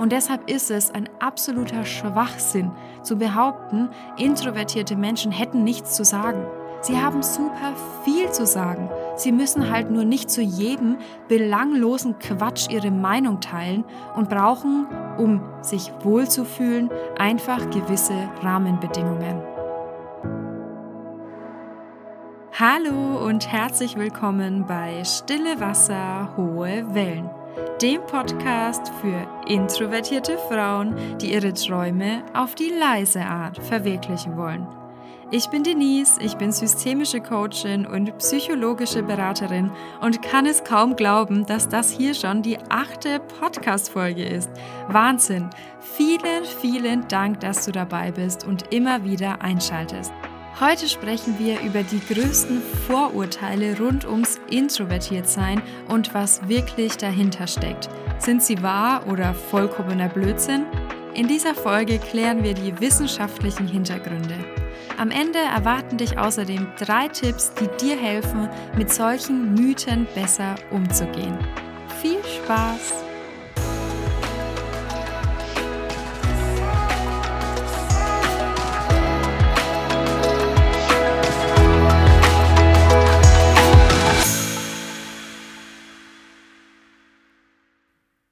Und deshalb ist es ein absoluter Schwachsinn zu behaupten, introvertierte Menschen hätten nichts zu sagen. Sie haben super viel zu sagen. Sie müssen halt nur nicht zu jedem belanglosen Quatsch ihre Meinung teilen und brauchen, um sich wohlzufühlen, einfach gewisse Rahmenbedingungen. Hallo und herzlich willkommen bei Stille Wasser, hohe Wellen, dem Podcast für introvertierte Frauen, die ihre Träume auf die leise Art verwirklichen wollen. Ich bin Denise, ich bin systemische Coachin und psychologische Beraterin und kann es kaum glauben, dass das hier schon die achte Podcast-Folge ist. Wahnsinn! Vielen, vielen Dank, dass du dabei bist und immer wieder einschaltest. Heute sprechen wir über die größten Vorurteile rund ums Introvertiertsein und was wirklich dahinter steckt. Sind sie wahr oder vollkommener Blödsinn? In dieser Folge klären wir die wissenschaftlichen Hintergründe. Am Ende erwarten dich außerdem drei Tipps, die dir helfen, mit solchen Mythen besser umzugehen. Viel Spaß!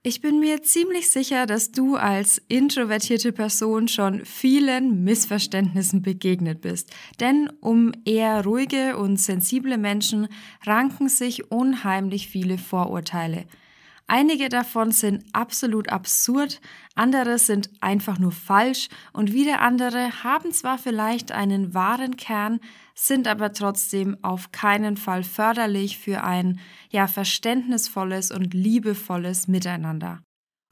Ich bin mir ziemlich sicher, dass du als introvertierte Person schon vielen Missverständnissen begegnet bist. Denn um eher ruhige und sensible Menschen ranken sich unheimlich viele Vorurteile. Einige davon sind absolut absurd, andere sind einfach nur falsch und wieder andere haben zwar vielleicht einen wahren Kern, sind aber trotzdem auf keinen Fall förderlich für ein ja verständnisvolles und liebevolles Miteinander.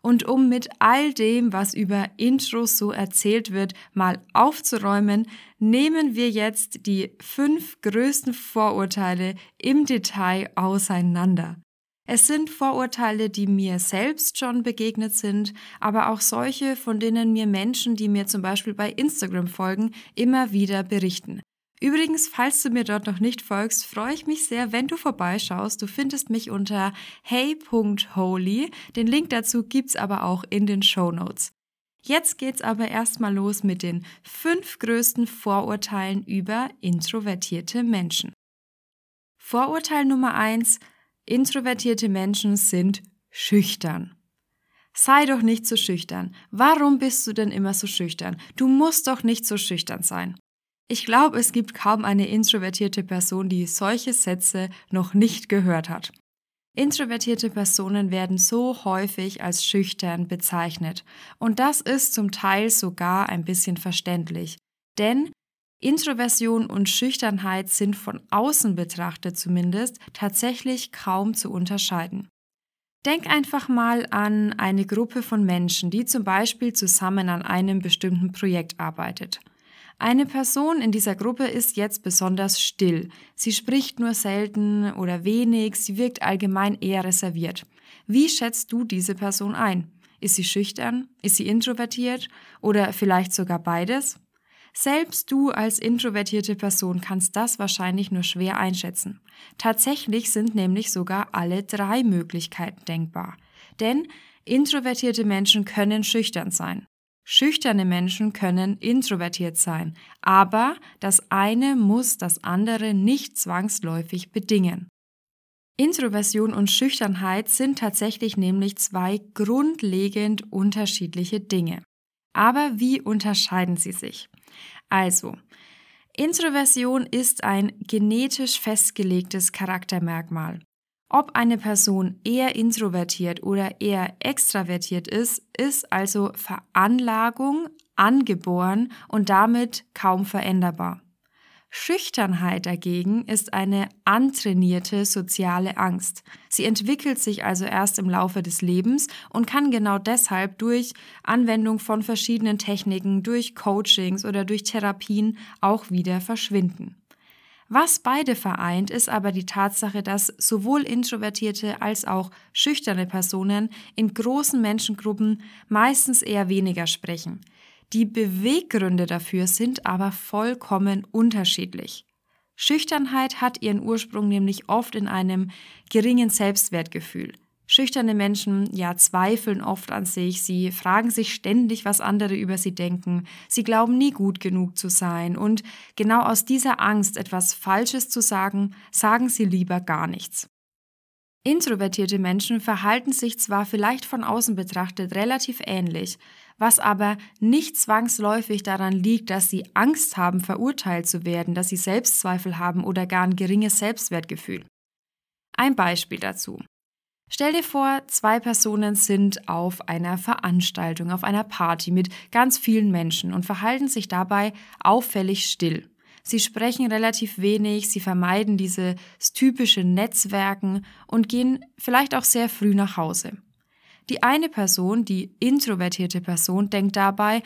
Und um mit all dem, was über Intros so erzählt wird, mal aufzuräumen, nehmen wir jetzt die fünf größten Vorurteile im Detail auseinander. Es sind Vorurteile, die mir selbst schon begegnet sind, aber auch solche, von denen mir Menschen, die mir zum Beispiel bei Instagram folgen, immer wieder berichten. Übrigens, falls du mir dort noch nicht folgst, freue ich mich sehr, wenn du vorbeischaust. Du findest mich unter hey.holy. Den Link dazu gibt's aber auch in den Show Notes. Jetzt geht's aber erstmal los mit den fünf größten Vorurteilen über introvertierte Menschen. Vorurteil Nummer eins: Introvertierte Menschen sind schüchtern. Sei doch nicht so schüchtern. Warum bist du denn immer so schüchtern? Du musst doch nicht so schüchtern sein. Ich glaube, es gibt kaum eine introvertierte Person, die solche Sätze noch nicht gehört hat. Introvertierte Personen werden so häufig als schüchtern bezeichnet. Und das ist zum Teil sogar ein bisschen verständlich. Denn Introversion und Schüchternheit sind von außen betrachtet zumindest tatsächlich kaum zu unterscheiden. Denk einfach mal an eine Gruppe von Menschen, die zum Beispiel zusammen an einem bestimmten Projekt arbeitet. Eine Person in dieser Gruppe ist jetzt besonders still. Sie spricht nur selten oder wenig, sie wirkt allgemein eher reserviert. Wie schätzt du diese Person ein? Ist sie schüchtern? Ist sie introvertiert? Oder vielleicht sogar beides? Selbst du als introvertierte Person kannst das wahrscheinlich nur schwer einschätzen. Tatsächlich sind nämlich sogar alle drei Möglichkeiten denkbar. Denn introvertierte Menschen können schüchtern sein. Schüchterne Menschen können introvertiert sein, aber das eine muss das andere nicht zwangsläufig bedingen. Introversion und Schüchternheit sind tatsächlich nämlich zwei grundlegend unterschiedliche Dinge. Aber wie unterscheiden sie sich? Also, Introversion ist ein genetisch festgelegtes Charaktermerkmal. Ob eine Person eher introvertiert oder eher extravertiert ist, ist also Veranlagung, angeboren und damit kaum veränderbar. Schüchternheit dagegen ist eine antrainierte soziale Angst. Sie entwickelt sich also erst im Laufe des Lebens und kann genau deshalb durch Anwendung von verschiedenen Techniken, durch Coachings oder durch Therapien auch wieder verschwinden. Was beide vereint, ist aber die Tatsache, dass sowohl introvertierte als auch schüchterne Personen in großen Menschengruppen meistens eher weniger sprechen. Die Beweggründe dafür sind aber vollkommen unterschiedlich. Schüchternheit hat ihren Ursprung nämlich oft in einem geringen Selbstwertgefühl. Schüchterne Menschen ja zweifeln oft an sich, sie fragen sich ständig, was andere über sie denken, sie glauben nie gut genug zu sein und genau aus dieser Angst, etwas Falsches zu sagen, sagen sie lieber gar nichts. Introvertierte Menschen verhalten sich zwar vielleicht von außen betrachtet relativ ähnlich, was aber nicht zwangsläufig daran liegt, dass sie Angst haben, verurteilt zu werden, dass sie Selbstzweifel haben oder gar ein geringes Selbstwertgefühl. Ein Beispiel dazu. Stell dir vor, zwei Personen sind auf einer Veranstaltung, auf einer Party mit ganz vielen Menschen und verhalten sich dabei auffällig still. Sie sprechen relativ wenig, sie vermeiden dieses typische Netzwerken und gehen vielleicht auch sehr früh nach Hause. Die eine Person, die introvertierte Person, denkt dabei,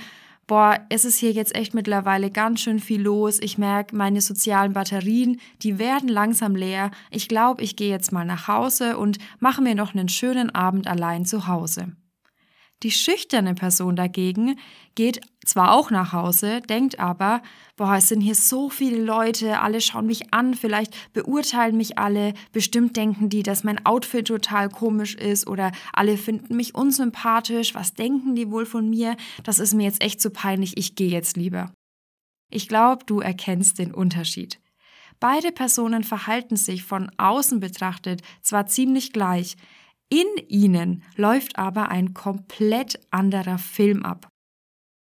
boah, es ist hier jetzt echt mittlerweile ganz schön viel los. Ich merke, meine sozialen Batterien, die werden langsam leer. Ich glaube, ich gehe jetzt mal nach Hause und mache mir noch einen schönen Abend allein zu Hause. Die schüchterne Person dagegen geht zwar auch nach Hause, denkt aber, boah, es sind hier so viele Leute, alle schauen mich an, vielleicht beurteilen mich alle, bestimmt denken die, dass mein Outfit total komisch ist oder alle finden mich unsympathisch, was denken die wohl von mir? Das ist mir jetzt echt zu peinlich, ich gehe jetzt lieber. Ich glaube, du erkennst den Unterschied. Beide Personen verhalten sich von außen betrachtet zwar ziemlich gleich, in ihnen läuft aber ein komplett anderer Film ab.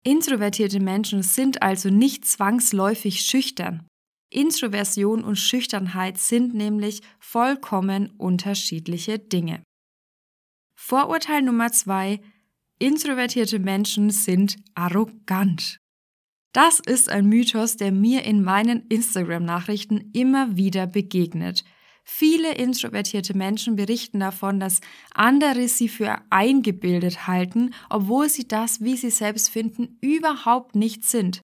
Introvertierte Menschen sind also nicht zwangsläufig schüchtern. Introversion und Schüchternheit sind nämlich vollkommen unterschiedliche Dinge. Vorurteil Nummer zwei: Introvertierte Menschen sind arrogant. Das ist ein Mythos, der mir in meinen Instagram-Nachrichten immer wieder begegnet. Viele introvertierte Menschen berichten davon, dass andere sie für eingebildet halten, obwohl sie das, wie sie selbst finden, überhaupt nicht sind.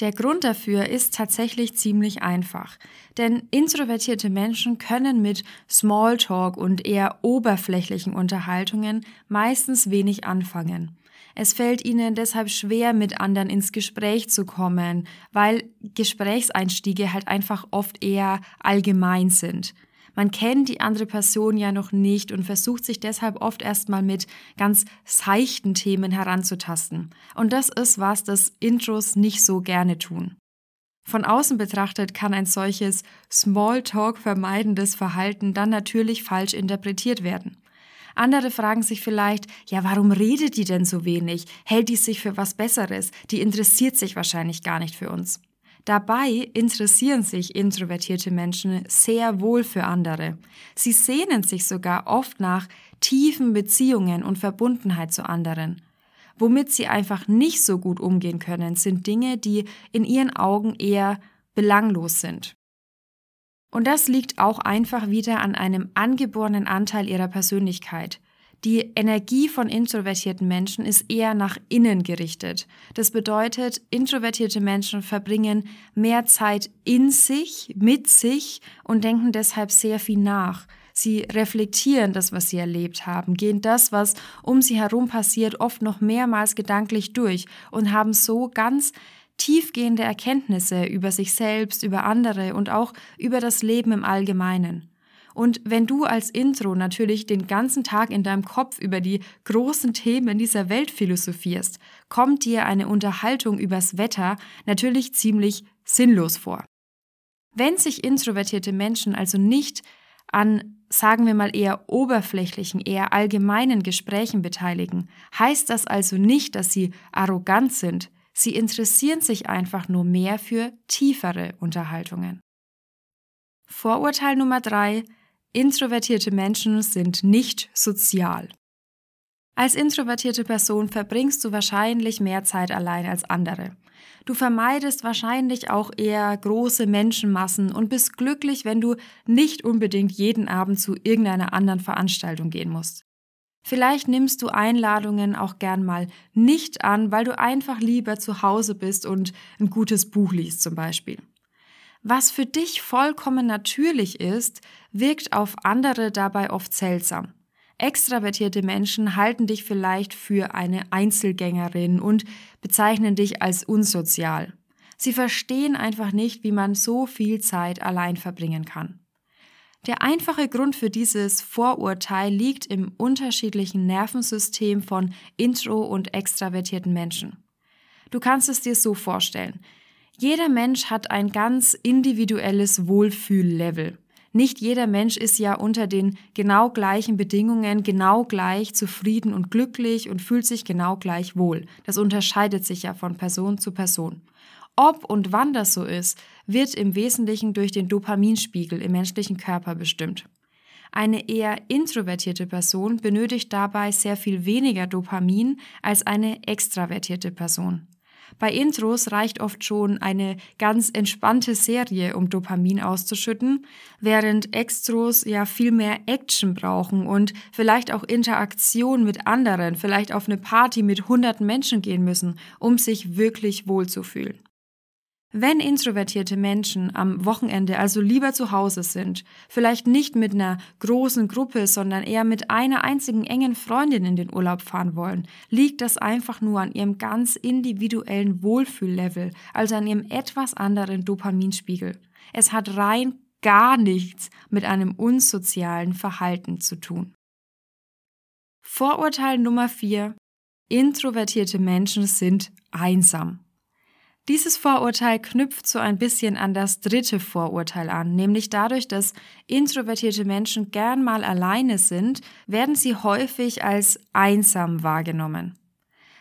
Der Grund dafür ist tatsächlich ziemlich einfach. Denn introvertierte Menschen können mit Smalltalk und eher oberflächlichen Unterhaltungen meistens wenig anfangen. Es fällt ihnen deshalb schwer, mit anderen ins Gespräch zu kommen, weil Gesprächseinstiege halt einfach oft eher allgemein sind. Man kennt die andere Person ja noch nicht und versucht sich deshalb oft erstmal mit ganz seichten Themen heranzutasten. Und das ist was, das Intros nicht so gerne tun. Von außen betrachtet kann ein solches Smalltalk vermeidendes Verhalten dann natürlich falsch interpretiert werden. Andere fragen sich vielleicht, ja, warum redet die denn so wenig? Hält die sich für was Besseres? Die interessiert sich wahrscheinlich gar nicht für uns. Dabei interessieren sich introvertierte Menschen sehr wohl für andere. Sie sehnen sich sogar oft nach tiefen Beziehungen und Verbundenheit zu anderen. Womit sie einfach nicht so gut umgehen können, sind Dinge, die in ihren Augen eher belanglos sind. Und das liegt auch einfach wieder an einem angeborenen Anteil ihrer Persönlichkeit. Die Energie von introvertierten Menschen ist eher nach innen gerichtet. Das bedeutet, introvertierte Menschen verbringen mehr Zeit in sich, mit sich und denken deshalb sehr viel nach. Sie reflektieren das, was sie erlebt haben, gehen das, was um sie herum passiert, oft noch mehrmals gedanklich durch und haben so ganz tiefgehende Erkenntnisse über sich selbst, über andere und auch über das Leben im Allgemeinen. Und wenn du als Intro natürlich den ganzen Tag in deinem Kopf über die großen Themen dieser Welt philosophierst, kommt dir eine Unterhaltung übers Wetter natürlich ziemlich sinnlos vor. Wenn sich introvertierte Menschen also nicht an, sagen wir mal, eher oberflächlichen, eher allgemeinen Gesprächen beteiligen, heißt das also nicht, dass sie arrogant sind. Sie interessieren sich einfach nur mehr für tiefere Unterhaltungen. Vorurteil Nummer drei: Introvertierte Menschen sind nicht sozial. Als introvertierte Person verbringst du wahrscheinlich mehr Zeit allein als andere. Du vermeidest wahrscheinlich auch eher große Menschenmassen und bist glücklich, wenn du nicht unbedingt jeden Abend zu irgendeiner anderen Veranstaltung gehen musst. Vielleicht nimmst du Einladungen auch gern mal nicht an, weil du einfach lieber zu Hause bist und ein gutes Buch liest zum Beispiel. Was für dich vollkommen natürlich ist, wirkt auf andere dabei oft seltsam. Extravertierte Menschen halten dich vielleicht für eine Einzelgängerin und bezeichnen dich als unsozial. Sie verstehen einfach nicht, wie man so viel Zeit allein verbringen kann. Der einfache Grund für dieses Vorurteil liegt im unterschiedlichen Nervensystem von intro- und extravertierten Menschen. Du kannst es dir so vorstellen. Jeder Mensch hat ein ganz individuelles Wohlfühllevel. Nicht jeder Mensch ist ja unter den genau gleichen Bedingungen genau gleich zufrieden und glücklich und fühlt sich genau gleich wohl. Das unterscheidet sich ja von Person zu Person. Ob und wann das so ist, wird im Wesentlichen durch den Dopaminspiegel im menschlichen Körper bestimmt. Eine eher introvertierte Person benötigt dabei sehr viel weniger Dopamin als eine extravertierte Person. Bei Intros reicht oft schon eine ganz entspannte Serie, um Dopamin auszuschütten, während Extros ja viel mehr Action brauchen und vielleicht auch Interaktion mit anderen, vielleicht auf eine Party mit hunderten Menschen gehen müssen, um sich wirklich wohlzufühlen. Wenn introvertierte Menschen am Wochenende also lieber zu Hause sind, vielleicht nicht mit einer großen Gruppe, sondern eher mit einer einzigen engen Freundin in den Urlaub fahren wollen, liegt das einfach nur an ihrem ganz individuellen Wohlfühllevel, also an ihrem etwas anderen Dopaminspiegel. Es hat rein gar nichts mit einem unsozialen Verhalten zu tun. Vorurteil Nummer 4. Introvertierte Menschen sind einsam. Dieses Vorurteil knüpft so ein bisschen an das dritte Vorurteil an, nämlich dadurch, dass introvertierte Menschen gern mal alleine sind, werden sie häufig als einsam wahrgenommen.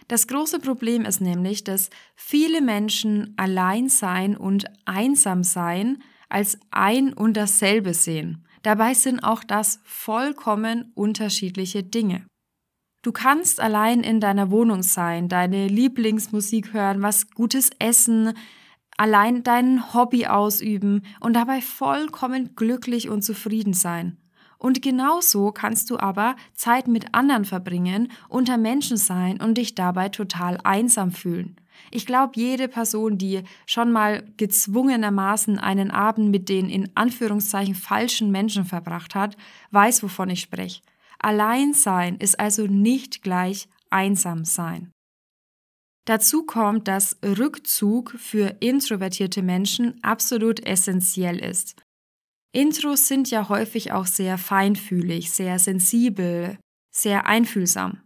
Das große Problem ist nämlich, dass viele Menschen allein sein und einsam sein als ein und dasselbe sehen. Dabei sind auch das vollkommen unterschiedliche Dinge. Du kannst allein in deiner Wohnung sein, deine Lieblingsmusik hören, was Gutes essen, allein dein Hobby ausüben und dabei vollkommen glücklich und zufrieden sein. Und genauso kannst du aber Zeit mit anderen verbringen, unter Menschen sein und dich dabei total einsam fühlen. Ich glaube, jede Person, die schon mal gezwungenermaßen einen Abend mit den in Anführungszeichen falschen Menschen verbracht hat, weiß, wovon ich spreche. Allein sein ist also nicht gleich einsam sein. Dazu kommt, dass Rückzug für introvertierte Menschen absolut essentiell ist. Intros sind ja häufig auch sehr feinfühlig, sehr sensibel, sehr einfühlsam.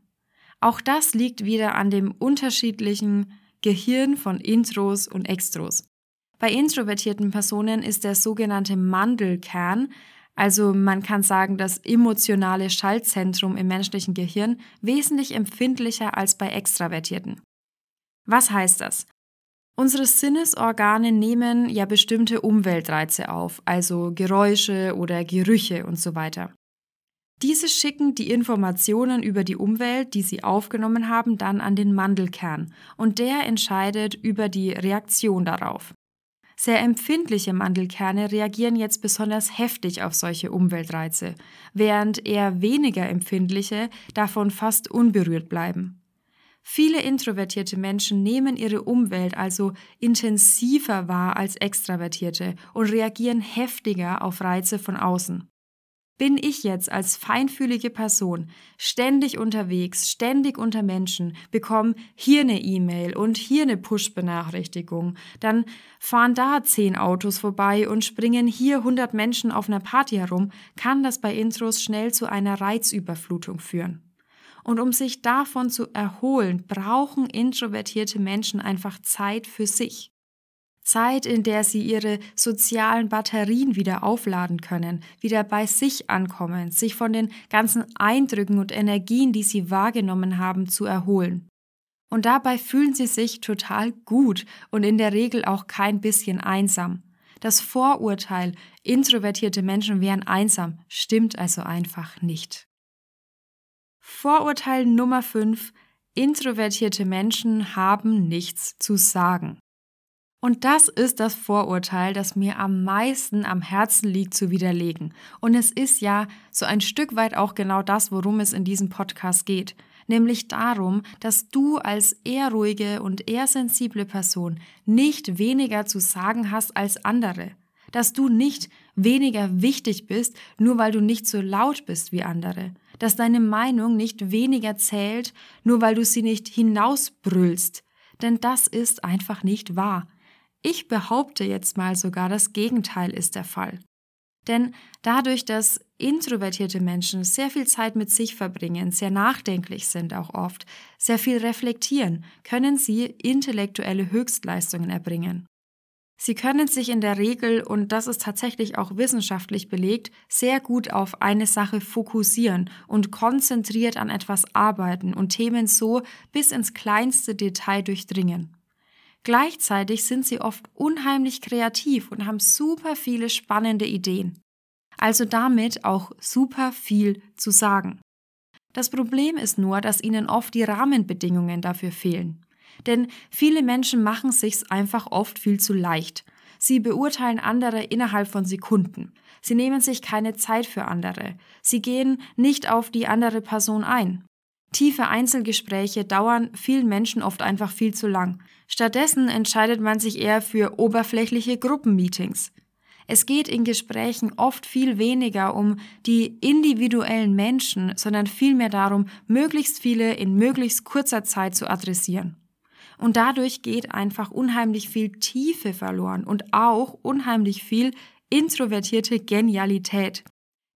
Auch das liegt wieder an dem unterschiedlichen Gehirn von Intros und Extros. Bei introvertierten Personen ist der sogenannte Mandelkern also man kann sagen, das emotionale Schaltzentrum im menschlichen Gehirn wesentlich empfindlicher als bei Extravertierten. Was heißt das? Unsere Sinnesorgane nehmen ja bestimmte Umweltreize auf, also Geräusche oder Gerüche und so weiter. Diese schicken die Informationen über die Umwelt, die sie aufgenommen haben, dann an den Mandelkern und der entscheidet über die Reaktion darauf. Sehr empfindliche Mandelkerne reagieren jetzt besonders heftig auf solche Umweltreize, während eher weniger empfindliche davon fast unberührt bleiben. Viele introvertierte Menschen nehmen ihre Umwelt also intensiver wahr als extravertierte und reagieren heftiger auf Reize von außen. Bin ich jetzt als feinfühlige Person ständig unterwegs, ständig unter Menschen, bekomme hier eine E-Mail und hier eine Push-Benachrichtigung, dann fahren da zehn Autos vorbei und springen hier 100 Menschen auf einer Party herum, kann das bei Intros schnell zu einer Reizüberflutung führen. Und um sich davon zu erholen, brauchen introvertierte Menschen einfach Zeit für sich. Zeit, in der sie ihre sozialen Batterien wieder aufladen können, wieder bei sich ankommen, sich von den ganzen Eindrücken und Energien, die sie wahrgenommen haben, zu erholen. Und dabei fühlen sie sich total gut und in der Regel auch kein bisschen einsam. Das Vorurteil, introvertierte Menschen wären einsam, stimmt also einfach nicht. Vorurteil Nummer 5. Introvertierte Menschen haben nichts zu sagen. Und das ist das Vorurteil, das mir am meisten am Herzen liegt zu widerlegen. Und es ist ja so ein Stück weit auch genau das, worum es in diesem Podcast geht. Nämlich darum, dass du als eher ruhige und eher sensible Person nicht weniger zu sagen hast als andere. Dass du nicht weniger wichtig bist, nur weil du nicht so laut bist wie andere. Dass deine Meinung nicht weniger zählt, nur weil du sie nicht hinausbrüllst. Denn das ist einfach nicht wahr. Ich behaupte jetzt mal sogar, das Gegenteil ist der Fall. Denn dadurch, dass introvertierte Menschen sehr viel Zeit mit sich verbringen, sehr nachdenklich sind auch oft, sehr viel reflektieren, können sie intellektuelle Höchstleistungen erbringen. Sie können sich in der Regel, und das ist tatsächlich auch wissenschaftlich belegt, sehr gut auf eine Sache fokussieren und konzentriert an etwas arbeiten und Themen so bis ins kleinste Detail durchdringen. Gleichzeitig sind sie oft unheimlich kreativ und haben super viele spannende Ideen. Also damit auch super viel zu sagen. Das Problem ist nur, dass ihnen oft die Rahmenbedingungen dafür fehlen. Denn viele Menschen machen sich's einfach oft viel zu leicht. Sie beurteilen andere innerhalb von Sekunden. Sie nehmen sich keine Zeit für andere. Sie gehen nicht auf die andere Person ein. Tiefe Einzelgespräche dauern vielen Menschen oft einfach viel zu lang. Stattdessen entscheidet man sich eher für oberflächliche Gruppenmeetings. Es geht in Gesprächen oft viel weniger um die individuellen Menschen, sondern vielmehr darum, möglichst viele in möglichst kurzer Zeit zu adressieren. Und dadurch geht einfach unheimlich viel Tiefe verloren und auch unheimlich viel introvertierte Genialität.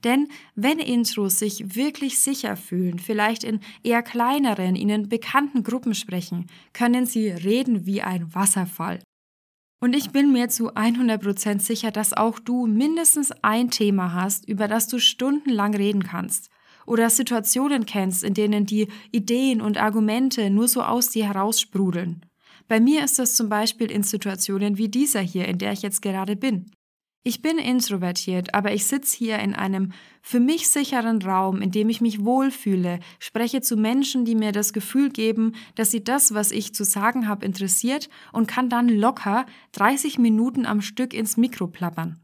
Denn wenn Intros sich wirklich sicher fühlen, vielleicht in eher kleineren, ihnen bekannten Gruppen sprechen, können sie reden wie ein Wasserfall. Und ich bin mir zu 100% sicher, dass auch du mindestens ein Thema hast, über das du stundenlang reden kannst oder Situationen kennst, in denen die Ideen und Argumente nur so aus dir heraussprudeln. Bei mir ist das zum Beispiel in Situationen wie dieser hier, in der ich jetzt gerade bin. Ich bin introvertiert, aber ich sitze hier in einem für mich sicheren Raum, in dem ich mich wohlfühle, spreche zu Menschen, die mir das Gefühl geben, dass sie das, was ich zu sagen habe, interessiert und kann dann locker 30 Minuten am Stück ins Mikro plappern.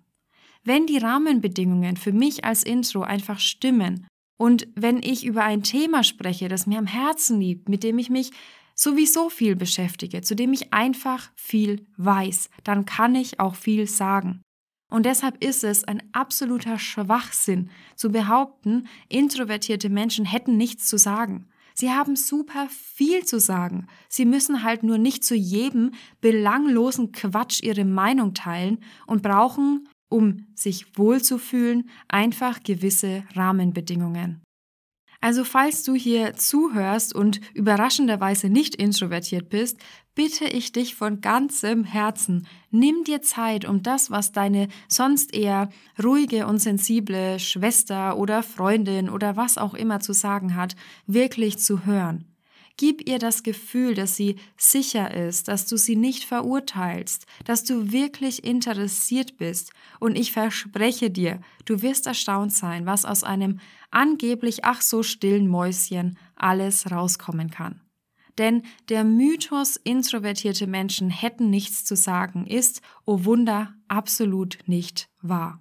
Wenn die Rahmenbedingungen für mich als Intro einfach stimmen und wenn ich über ein Thema spreche, das mir am Herzen liegt, mit dem ich mich sowieso viel beschäftige, zu dem ich einfach viel weiß, dann kann ich auch viel sagen. Und deshalb ist es ein absoluter Schwachsinn zu behaupten, introvertierte Menschen hätten nichts zu sagen. Sie haben super viel zu sagen. Sie müssen halt nur nicht zu jedem belanglosen Quatsch ihre Meinung teilen und brauchen um sich wohlzufühlen, einfach gewisse Rahmenbedingungen. Also falls du hier zuhörst und überraschenderweise nicht introvertiert bist, bitte ich dich von ganzem Herzen, nimm dir Zeit, um das, was deine sonst eher ruhige und sensible Schwester oder Freundin oder was auch immer zu sagen hat, wirklich zu hören. Gib ihr das Gefühl, dass sie sicher ist, dass du sie nicht verurteilst, dass du wirklich interessiert bist. Und ich verspreche dir, du wirst erstaunt sein, was aus einem angeblich ach so stillen Mäuschen alles rauskommen kann. Denn der Mythos, introvertierte Menschen hätten nichts zu sagen, ist, oh Wunder, absolut nicht wahr.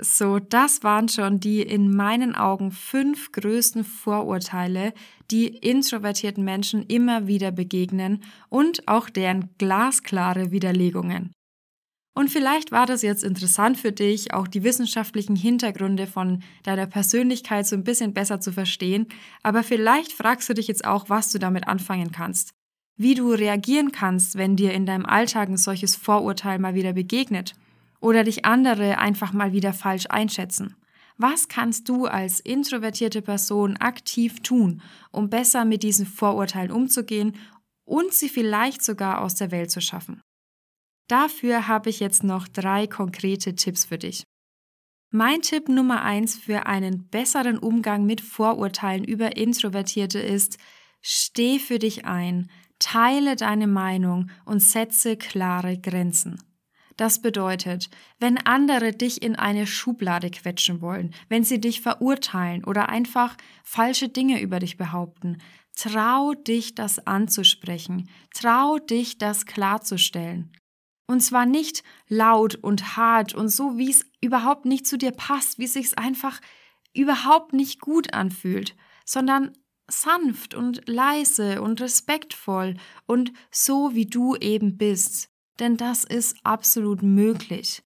So, das waren schon die in meinen Augen fünf größten Vorurteile, die introvertierten Menschen immer wieder begegnen und auch deren glasklare Widerlegungen. Und vielleicht war das jetzt interessant für dich, auch die wissenschaftlichen Hintergründe von deiner Persönlichkeit so ein bisschen besser zu verstehen, aber vielleicht fragst du dich jetzt auch, was du damit anfangen kannst. Wie du reagieren kannst, wenn dir in deinem Alltag ein solches Vorurteil mal wieder begegnet oder dich andere einfach mal wieder falsch einschätzen. Was kannst du als introvertierte Person aktiv tun, um besser mit diesen Vorurteilen umzugehen und sie vielleicht sogar aus der Welt zu schaffen? Dafür habe ich jetzt noch drei konkrete Tipps für dich. Mein Tipp Nummer eins für einen besseren Umgang mit Vorurteilen über Introvertierte ist, steh für dich ein, teile deine Meinung und setze klare Grenzen. Das bedeutet, wenn andere dich in eine Schublade quetschen wollen, wenn sie dich verurteilen oder einfach falsche Dinge über dich behaupten, trau dich das anzusprechen, trau dich das klarzustellen. Und zwar nicht laut und hart und so, wie es überhaupt nicht zu dir passt, wie es sich einfach überhaupt nicht gut anfühlt, sondern sanft und leise und respektvoll und so, wie du eben bist denn das ist absolut möglich.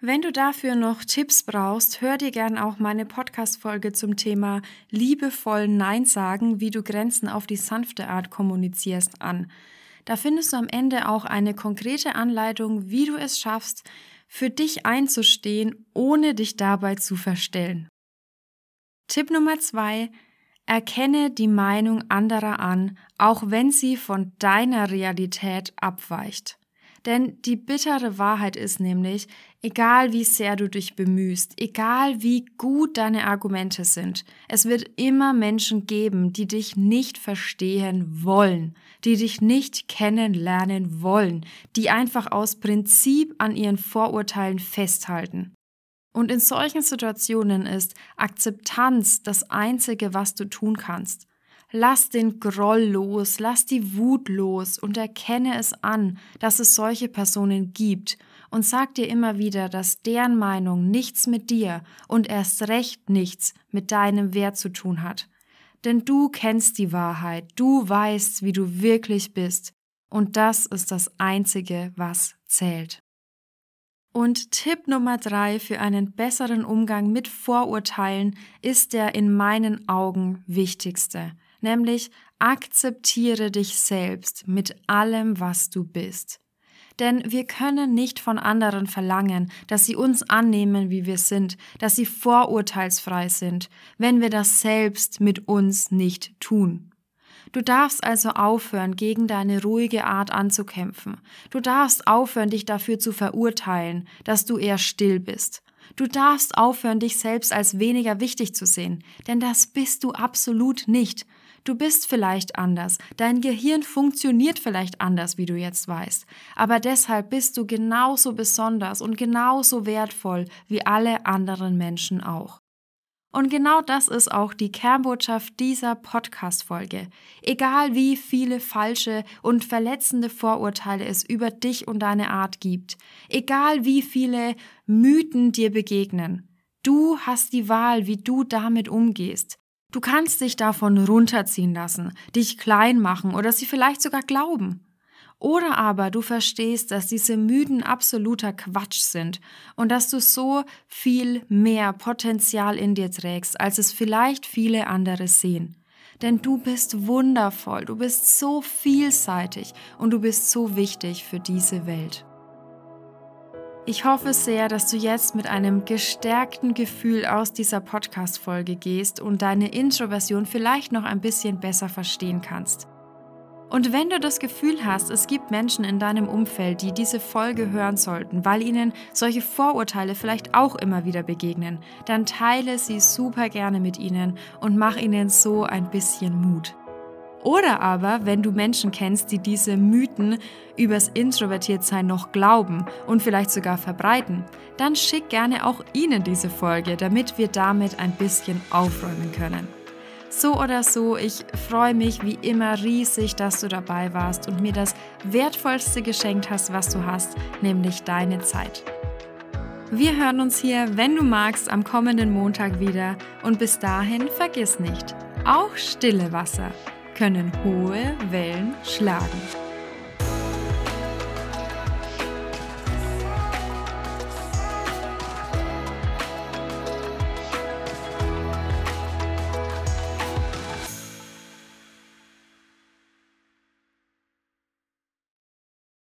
Wenn du dafür noch Tipps brauchst, hör dir gern auch meine Podcast-Folge zum Thema liebevoll Nein sagen, wie du Grenzen auf die sanfte Art kommunizierst an. Da findest du am Ende auch eine konkrete Anleitung, wie du es schaffst, für dich einzustehen, ohne dich dabei zu verstellen. Tipp Nummer zwei, erkenne die Meinung anderer an, auch wenn sie von deiner Realität abweicht. Denn die bittere Wahrheit ist nämlich, egal wie sehr du dich bemühst, egal wie gut deine Argumente sind, es wird immer Menschen geben, die dich nicht verstehen wollen, die dich nicht kennenlernen wollen, die einfach aus Prinzip an ihren Vorurteilen festhalten. Und in solchen Situationen ist Akzeptanz das Einzige, was du tun kannst. Lass den Groll los, lass die Wut los und erkenne es an, dass es solche Personen gibt und sag dir immer wieder, dass deren Meinung nichts mit dir und erst recht nichts mit deinem Wert zu tun hat. Denn du kennst die Wahrheit, du weißt, wie du wirklich bist und das ist das Einzige, was zählt. Und Tipp Nummer drei für einen besseren Umgang mit Vorurteilen ist der in meinen Augen wichtigste nämlich akzeptiere dich selbst mit allem, was du bist. Denn wir können nicht von anderen verlangen, dass sie uns annehmen, wie wir sind, dass sie vorurteilsfrei sind, wenn wir das selbst mit uns nicht tun. Du darfst also aufhören, gegen deine ruhige Art anzukämpfen. Du darfst aufhören, dich dafür zu verurteilen, dass du eher still bist. Du darfst aufhören, dich selbst als weniger wichtig zu sehen, denn das bist du absolut nicht. Du bist vielleicht anders, dein Gehirn funktioniert vielleicht anders, wie du jetzt weißt, aber deshalb bist du genauso besonders und genauso wertvoll wie alle anderen Menschen auch. Und genau das ist auch die Kernbotschaft dieser Podcast-Folge. Egal wie viele falsche und verletzende Vorurteile es über dich und deine Art gibt, egal wie viele Mythen dir begegnen, du hast die Wahl, wie du damit umgehst. Du kannst dich davon runterziehen lassen, dich klein machen oder sie vielleicht sogar glauben. Oder aber du verstehst, dass diese Mythen absoluter Quatsch sind und dass du so viel mehr Potenzial in dir trägst, als es vielleicht viele andere sehen. Denn du bist wundervoll, du bist so vielseitig und du bist so wichtig für diese Welt. Ich hoffe sehr, dass du jetzt mit einem gestärkten Gefühl aus dieser Podcast-Folge gehst und deine Introversion vielleicht noch ein bisschen besser verstehen kannst. Und wenn du das Gefühl hast, es gibt Menschen in deinem Umfeld, die diese Folge hören sollten, weil ihnen solche Vorurteile vielleicht auch immer wieder begegnen, dann teile sie super gerne mit ihnen und mach ihnen so ein bisschen Mut. Oder aber, wenn du Menschen kennst, die diese Mythen übers Introvertiertsein noch glauben und vielleicht sogar verbreiten, dann schick gerne auch ihnen diese Folge, damit wir damit ein bisschen aufräumen können. So oder so, ich freue mich wie immer riesig, dass du dabei warst und mir das wertvollste geschenkt hast, was du hast, nämlich deine Zeit. Wir hören uns hier, wenn du magst, am kommenden Montag wieder und bis dahin vergiss nicht, auch stille Wasser können hohe Wellen schlagen.